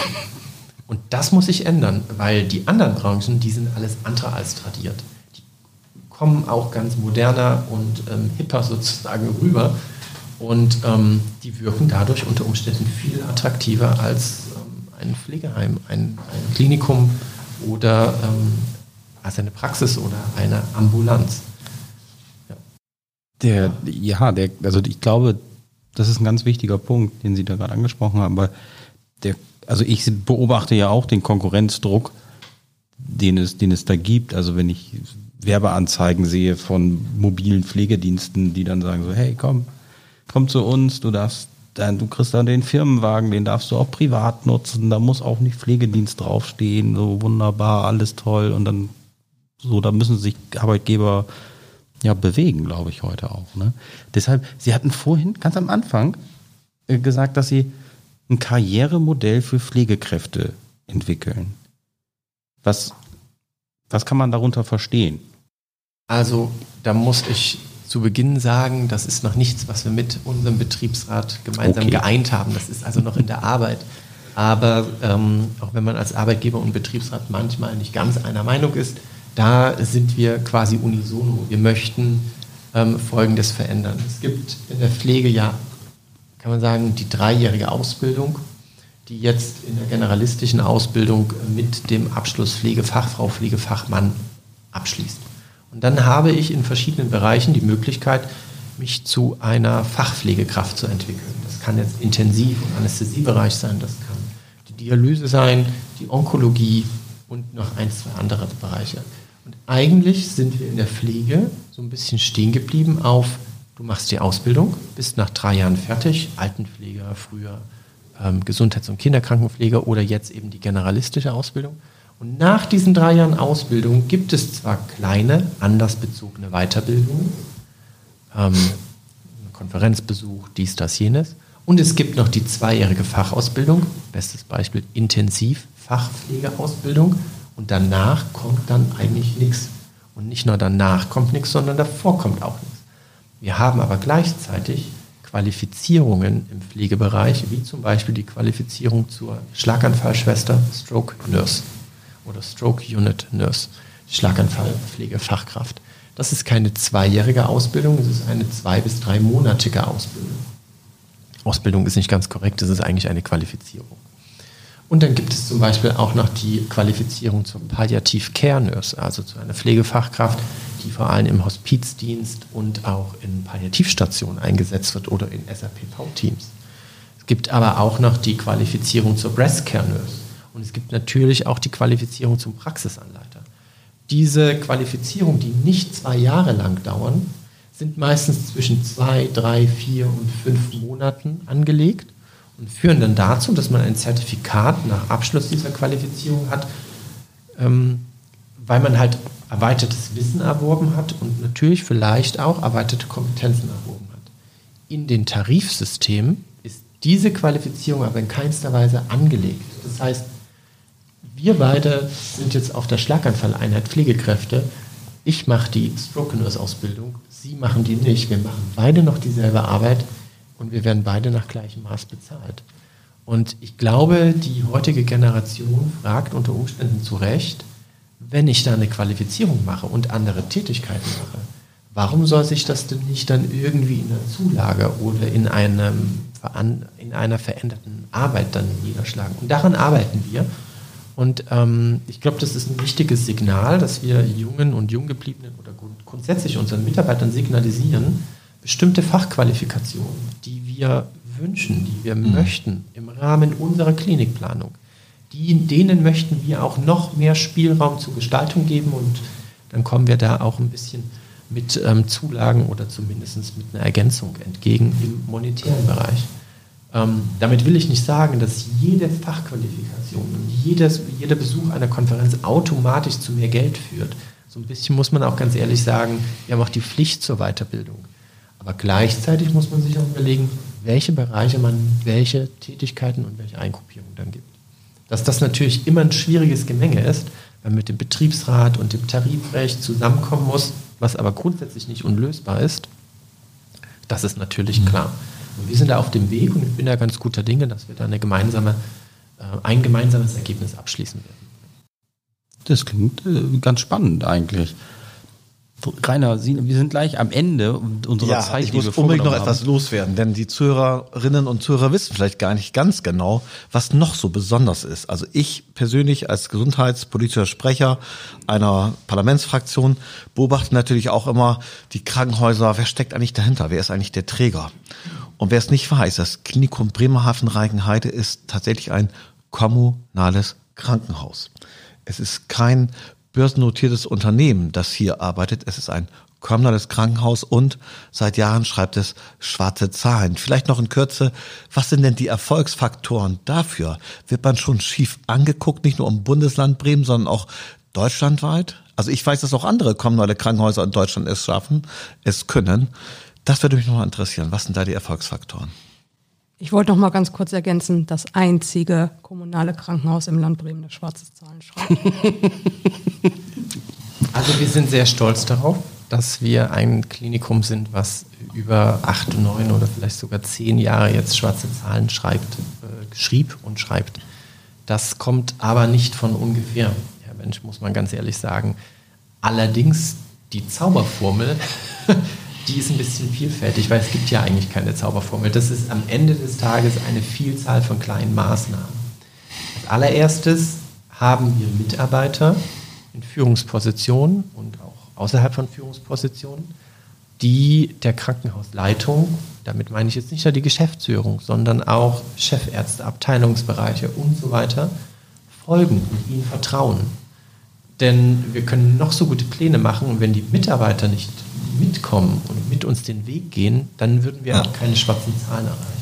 Und das muss sich ändern, weil die anderen Branchen, die sind alles andere als tradiert. Die kommen auch ganz moderner und ähm, hipper sozusagen rüber und ähm, die wirken dadurch unter Umständen viel attraktiver als ähm, ein Pflegeheim, ein, ein Klinikum oder ähm, als eine Praxis oder eine Ambulanz. Ja. Der, ja, der, also ich glaube, das ist ein ganz wichtiger Punkt, den Sie da gerade angesprochen haben, weil der, also ich beobachte ja auch den Konkurrenzdruck, den es, den es da gibt. Also wenn ich Werbeanzeigen sehe von mobilen Pflegediensten, die dann sagen so, hey, komm, komm zu uns, du darfst dann, du kriegst dann den Firmenwagen, den darfst du auch privat nutzen, da muss auch nicht Pflegedienst draufstehen, so wunderbar, alles toll und dann so, da müssen sich Arbeitgeber ja bewegen, glaube ich, heute auch. Ne? Deshalb, Sie hatten vorhin ganz am Anfang äh, gesagt, dass Sie ein Karrieremodell für Pflegekräfte entwickeln. Was, was kann man darunter verstehen? Also, da muss ich zu Beginn sagen, das ist noch nichts, was wir mit unserem Betriebsrat gemeinsam okay. geeint haben. Das ist also noch in der Arbeit. Aber ähm, auch wenn man als Arbeitgeber und Betriebsrat manchmal nicht ganz einer Meinung ist, da sind wir quasi unisono. Wir möchten ähm, Folgendes verändern. Es gibt in der Pflege ja, kann man sagen, die dreijährige Ausbildung, die jetzt in der generalistischen Ausbildung mit dem Abschluss Pflegefachfrau, Pflegefachmann abschließt. Und dann habe ich in verschiedenen Bereichen die Möglichkeit, mich zu einer Fachpflegekraft zu entwickeln. Das kann jetzt Intensiv- und Anästhesiebereich sein, das kann die Dialyse sein, die Onkologie und noch ein, zwei andere Bereiche. Und eigentlich sind wir in der Pflege so ein bisschen stehen geblieben auf, du machst die Ausbildung, bist nach drei Jahren fertig, Altenpfleger, früher ähm, Gesundheits- und Kinderkrankenpfleger oder jetzt eben die generalistische Ausbildung. Und nach diesen drei Jahren Ausbildung gibt es zwar kleine, andersbezogene Weiterbildungen, ähm, Konferenzbesuch, dies, das, jenes. Und es gibt noch die zweijährige Fachausbildung, bestes Beispiel Intensivfachpflegeausbildung. Und danach kommt dann eigentlich nichts. Und nicht nur danach kommt nichts, sondern davor kommt auch nichts. Wir haben aber gleichzeitig Qualifizierungen im Pflegebereich, wie zum Beispiel die Qualifizierung zur Schlaganfallschwester, Stroke Nurse oder Stroke Unit Nurse, Schlaganfallpflegefachkraft. Das ist keine zweijährige Ausbildung, es ist eine zwei- bis dreimonatige Ausbildung. Ausbildung ist nicht ganz korrekt, es ist eigentlich eine Qualifizierung. Und dann gibt es zum Beispiel auch noch die Qualifizierung zur Palliativ Care Nurse, also zu einer Pflegefachkraft, die vor allem im Hospizdienst und auch in Palliativstationen eingesetzt wird oder in SAPV-Teams. Es gibt aber auch noch die Qualifizierung zur Breast Care Nurse. Und es gibt natürlich auch die Qualifizierung zum Praxisanleiter. Diese Qualifizierung, die nicht zwei Jahre lang dauern, sind meistens zwischen zwei, drei, vier und fünf Monaten angelegt und führen dann dazu, dass man ein Zertifikat nach Abschluss dieser Qualifizierung hat, ähm, weil man halt erweitertes Wissen erworben hat und natürlich vielleicht auch erweiterte Kompetenzen erworben hat. In den Tarifsystemen ist diese Qualifizierung aber in keinster Weise angelegt. Das heißt, wir beide sind jetzt auf der Schlaganfalleinheit Pflegekräfte. Ich mache die Stroke Nurse Ausbildung, Sie machen die nicht. Wir machen beide noch dieselbe Arbeit und wir werden beide nach gleichem Maß bezahlt. Und ich glaube, die heutige Generation fragt unter Umständen zu Recht, wenn ich da eine Qualifizierung mache und andere Tätigkeiten mache, warum soll sich das denn nicht dann irgendwie in der Zulage oder in, einem, in einer veränderten Arbeit dann niederschlagen? Und daran arbeiten wir. Und ähm, ich glaube, das ist ein wichtiges Signal, dass wir jungen und junggebliebenen oder grundsätzlich unseren Mitarbeitern signalisieren, bestimmte Fachqualifikationen, die wir wünschen, die wir mhm. möchten im Rahmen unserer Klinikplanung, die, denen möchten wir auch noch mehr Spielraum zur Gestaltung geben und dann kommen wir da auch ein bisschen mit ähm, Zulagen oder zumindest mit einer Ergänzung entgegen im monetären Bereich. Ähm, damit will ich nicht sagen, dass jede Fachqualifikation und jedes, jeder Besuch einer Konferenz automatisch zu mehr Geld führt. So ein bisschen muss man auch ganz ehrlich sagen, wir haben auch die Pflicht zur Weiterbildung. Aber gleichzeitig muss man sich auch überlegen, welche Bereiche man welche Tätigkeiten und welche Eingruppierungen dann gibt. Dass das natürlich immer ein schwieriges Gemenge ist, weil man mit dem Betriebsrat und dem Tarifrecht zusammenkommen muss, was aber grundsätzlich nicht unlösbar ist, das ist natürlich mhm. klar. Und wir sind da auf dem Weg und ich bin da ganz guter Dinge, dass wir da eine gemeinsame, äh, ein gemeinsames Ergebnis abschließen werden. Das klingt äh, ganz spannend eigentlich. Rainer, wir sind gleich am Ende unserer ja, Zeit. Ich muss unbedingt noch haben. etwas loswerden, denn die Zuhörerinnen und Zuhörer wissen vielleicht gar nicht ganz genau, was noch so besonders ist. Also ich persönlich als gesundheitspolitischer Sprecher einer Parlamentsfraktion beobachte natürlich auch immer die Krankenhäuser. Wer steckt eigentlich dahinter? Wer ist eigentlich der Träger? Und wer es nicht weiß, das Klinikum Bremerhaven-Reichenheide ist tatsächlich ein kommunales Krankenhaus. Es ist kein börsennotiertes Unternehmen, das hier arbeitet. Es ist ein kommunales Krankenhaus und seit Jahren schreibt es schwarze Zahlen. Vielleicht noch in Kürze, was sind denn die Erfolgsfaktoren dafür? Wird man schon schief angeguckt, nicht nur im Bundesland Bremen, sondern auch deutschlandweit? Also ich weiß, dass auch andere kommunale Krankenhäuser in Deutschland es schaffen, es können. Das würde mich nochmal interessieren. Was sind da die Erfolgsfaktoren? Ich wollte noch mal ganz kurz ergänzen, das einzige kommunale Krankenhaus im Land Bremen, das schwarze Zahlen schreibt. Also wir sind sehr stolz darauf, dass wir ein Klinikum sind, was über acht, neun oder vielleicht sogar zehn Jahre jetzt schwarze Zahlen schreibt, äh, schrieb und schreibt. Das kommt aber nicht von ungefähr, Herr Mensch, muss man ganz ehrlich sagen. Allerdings die Zauberformel die ist ein bisschen vielfältig, weil es gibt ja eigentlich keine Zauberformel. Das ist am Ende des Tages eine Vielzahl von kleinen Maßnahmen. Als allererstes haben wir Mitarbeiter in Führungspositionen und auch außerhalb von Führungspositionen, die der Krankenhausleitung, damit meine ich jetzt nicht nur die Geschäftsführung, sondern auch Chefärzte, Abteilungsbereiche und so weiter, folgen und ihnen vertrauen. Denn wir können noch so gute Pläne machen wenn die Mitarbeiter nicht mitkommen und mit uns den Weg gehen, dann würden wir auch keine schwarzen Zahlen erreichen.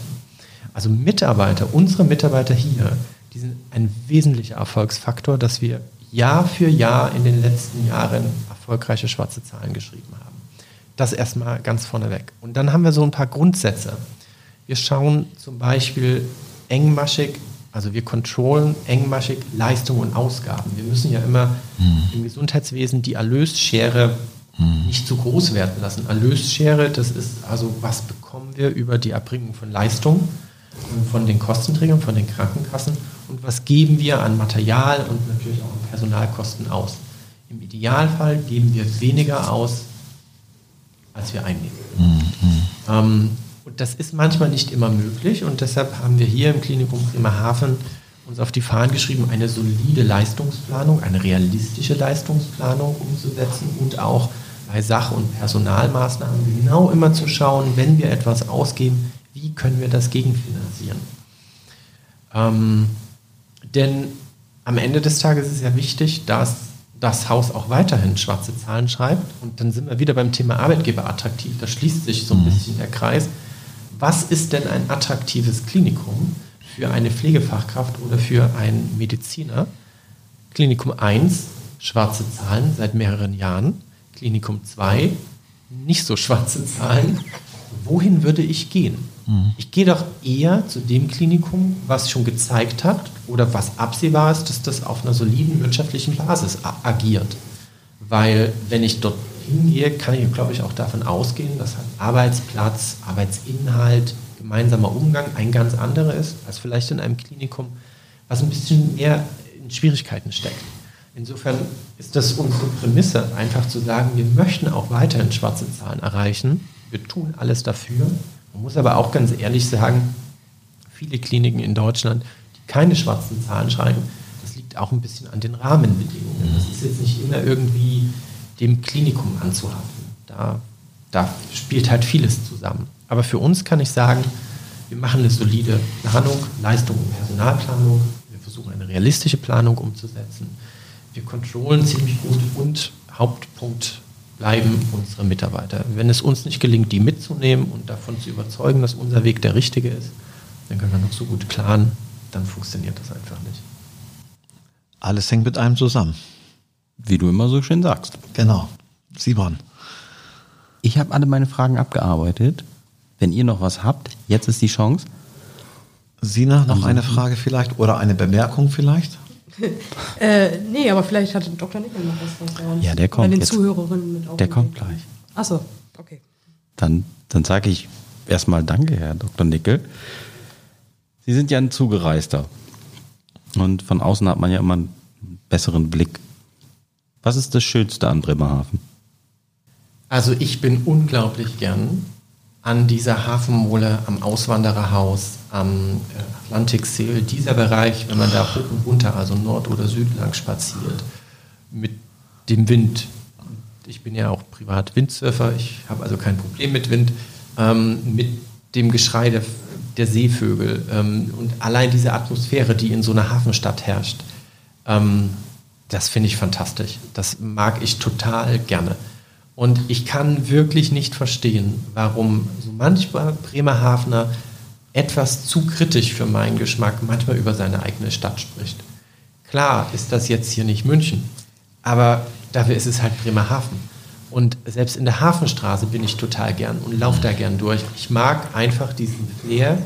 Also Mitarbeiter, unsere Mitarbeiter hier, die sind ein wesentlicher Erfolgsfaktor, dass wir Jahr für Jahr in den letzten Jahren erfolgreiche schwarze Zahlen geschrieben haben. Das erstmal ganz vorneweg. Und dann haben wir so ein paar Grundsätze. Wir schauen zum Beispiel engmaschig, also wir kontrollen engmaschig Leistung und Ausgaben. Wir müssen ja immer mhm. im Gesundheitswesen die Erlösschere nicht zu groß werden lassen. Erlösschere, das ist also, was bekommen wir über die Erbringung von Leistung von den Kostenträgern, von den Krankenkassen und was geben wir an Material und natürlich auch an Personalkosten aus. Im Idealfall geben wir weniger aus, als wir einnehmen. Mhm. Ähm, und das ist manchmal nicht immer möglich und deshalb haben wir hier im Klinikum Bremerhaven uns auf die Fahnen geschrieben, eine solide Leistungsplanung, eine realistische Leistungsplanung umzusetzen und auch bei Sach- und Personalmaßnahmen genau immer zu schauen, wenn wir etwas ausgeben, wie können wir das gegenfinanzieren. Ähm, denn am Ende des Tages ist es ja wichtig, dass das Haus auch weiterhin schwarze Zahlen schreibt. Und dann sind wir wieder beim Thema Arbeitgeber attraktiv. Da schließt sich so ein mhm. bisschen der Kreis. Was ist denn ein attraktives Klinikum für eine Pflegefachkraft oder für einen Mediziner? Klinikum 1, schwarze Zahlen seit mehreren Jahren. Klinikum 2, nicht so schwarze Zahlen. Wohin würde ich gehen? Mhm. Ich gehe doch eher zu dem Klinikum, was schon gezeigt hat oder was absehbar ist, dass das auf einer soliden wirtschaftlichen Basis agiert. Weil wenn ich dort hingehe, kann ich, glaube ich, auch davon ausgehen, dass Arbeitsplatz, Arbeitsinhalt, gemeinsamer Umgang ein ganz anderer ist, als vielleicht in einem Klinikum, was ein bisschen mehr in Schwierigkeiten steckt. Insofern ist das unsere Prämisse, einfach zu sagen, wir möchten auch weiterhin schwarze Zahlen erreichen. Wir tun alles dafür. Man muss aber auch ganz ehrlich sagen, viele Kliniken in Deutschland, die keine schwarzen Zahlen schreiben, das liegt auch ein bisschen an den Rahmenbedingungen. Das ist jetzt nicht immer irgendwie dem Klinikum anzuhaften. Da, da spielt halt vieles zusammen. Aber für uns kann ich sagen, wir machen eine solide Planung, Leistung und Personalplanung. Wir versuchen eine realistische Planung umzusetzen wir kontrollen ziemlich gut und Hauptpunkt bleiben unsere Mitarbeiter. Wenn es uns nicht gelingt, die mitzunehmen und davon zu überzeugen, dass unser Weg der richtige ist, dann können wir noch so gut planen, dann funktioniert das einfach nicht. Alles hängt mit einem zusammen. Wie du immer so schön sagst. Genau. Simon. Ich habe alle meine Fragen abgearbeitet. Wenn ihr noch was habt, jetzt ist die Chance. Sina, noch eine Frage vielleicht oder eine Bemerkung vielleicht? Äh, nee, aber vielleicht hat Dr. Nickel noch was, er uns Ja, der kommt bei den jetzt. Zuhörerinnen mit Der aufnimmt. kommt gleich. Achso, okay. Dann, dann sage ich erstmal Danke, Herr Dr. Nickel. Sie sind ja ein Zugereister. Und von außen hat man ja immer einen besseren Blick. Was ist das Schönste an Bremerhaven? Also ich bin unglaublich gern an dieser Hafenmole, am Auswandererhaus, am äh, Atlantikseel, dieser Bereich, wenn man da hoch und runter, also Nord oder Süd lang spaziert, mit dem Wind. Ich bin ja auch privat Windsurfer, ich habe also kein Problem mit Wind, ähm, mit dem Geschrei der, der Seevögel ähm, und allein diese Atmosphäre, die in so einer Hafenstadt herrscht. Ähm, das finde ich fantastisch. Das mag ich total gerne. Und ich kann wirklich nicht verstehen, warum so manchmal Bremerhavener etwas zu kritisch für meinen Geschmack manchmal über seine eigene Stadt spricht. Klar ist das jetzt hier nicht München, aber dafür ist es halt Bremerhaven. Und selbst in der Hafenstraße bin ich total gern und laufe da gern durch. Ich mag einfach diesen Flair.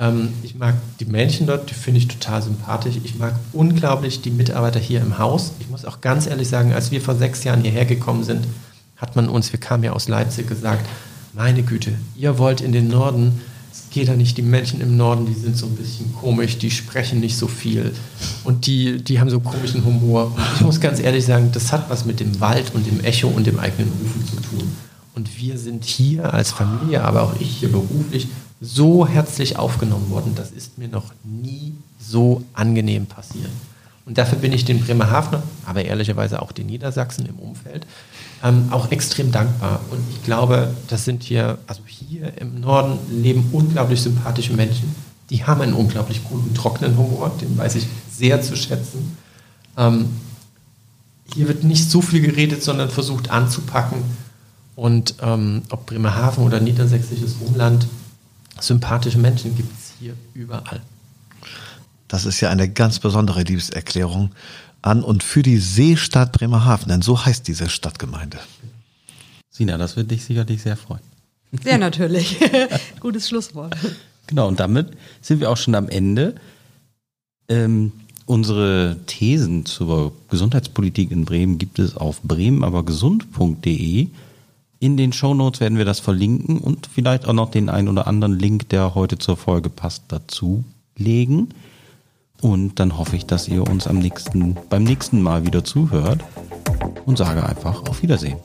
Ähm, ich mag die Menschen dort, die finde ich total sympathisch. Ich mag unglaublich die Mitarbeiter hier im Haus. Ich muss auch ganz ehrlich sagen, als wir vor sechs Jahren hierher gekommen sind, hat man uns, wir kamen ja aus Leipzig, gesagt, meine Güte, ihr wollt in den Norden, es geht da nicht, die Menschen im Norden, die sind so ein bisschen komisch, die sprechen nicht so viel und die, die haben so komischen Humor. Und ich muss ganz ehrlich sagen, das hat was mit dem Wald und dem Echo und dem eigenen Rufen zu tun. Und wir sind hier als Familie, aber auch ich hier beruflich, so herzlich aufgenommen worden. Das ist mir noch nie so angenehm passiert. Und dafür bin ich den Bremerhavener, aber ehrlicherweise auch den Niedersachsen im Umfeld, ähm, auch extrem dankbar. Und ich glaube, das sind hier, also hier im Norden leben unglaublich sympathische Menschen. Die haben einen unglaublich guten, trockenen Humor, den weiß ich sehr zu schätzen. Ähm, hier wird nicht so viel geredet, sondern versucht anzupacken. Und ähm, ob Bremerhaven oder niedersächsisches Umland, sympathische Menschen gibt es hier überall. Das ist ja eine ganz besondere Liebeserklärung an und für die Seestadt Bremerhaven, denn so heißt diese Stadtgemeinde. Sina, das wird dich sicherlich sehr freuen. Sehr natürlich. Gutes Schlusswort. Genau, und damit sind wir auch schon am Ende. Ähm, unsere Thesen zur Gesundheitspolitik in Bremen gibt es auf bremenabergesund.de. In den Shownotes werden wir das verlinken und vielleicht auch noch den ein oder anderen Link, der heute zur Folge passt, dazu legen. Und dann hoffe ich, dass ihr uns am nächsten, beim nächsten Mal wieder zuhört und sage einfach auf Wiedersehen.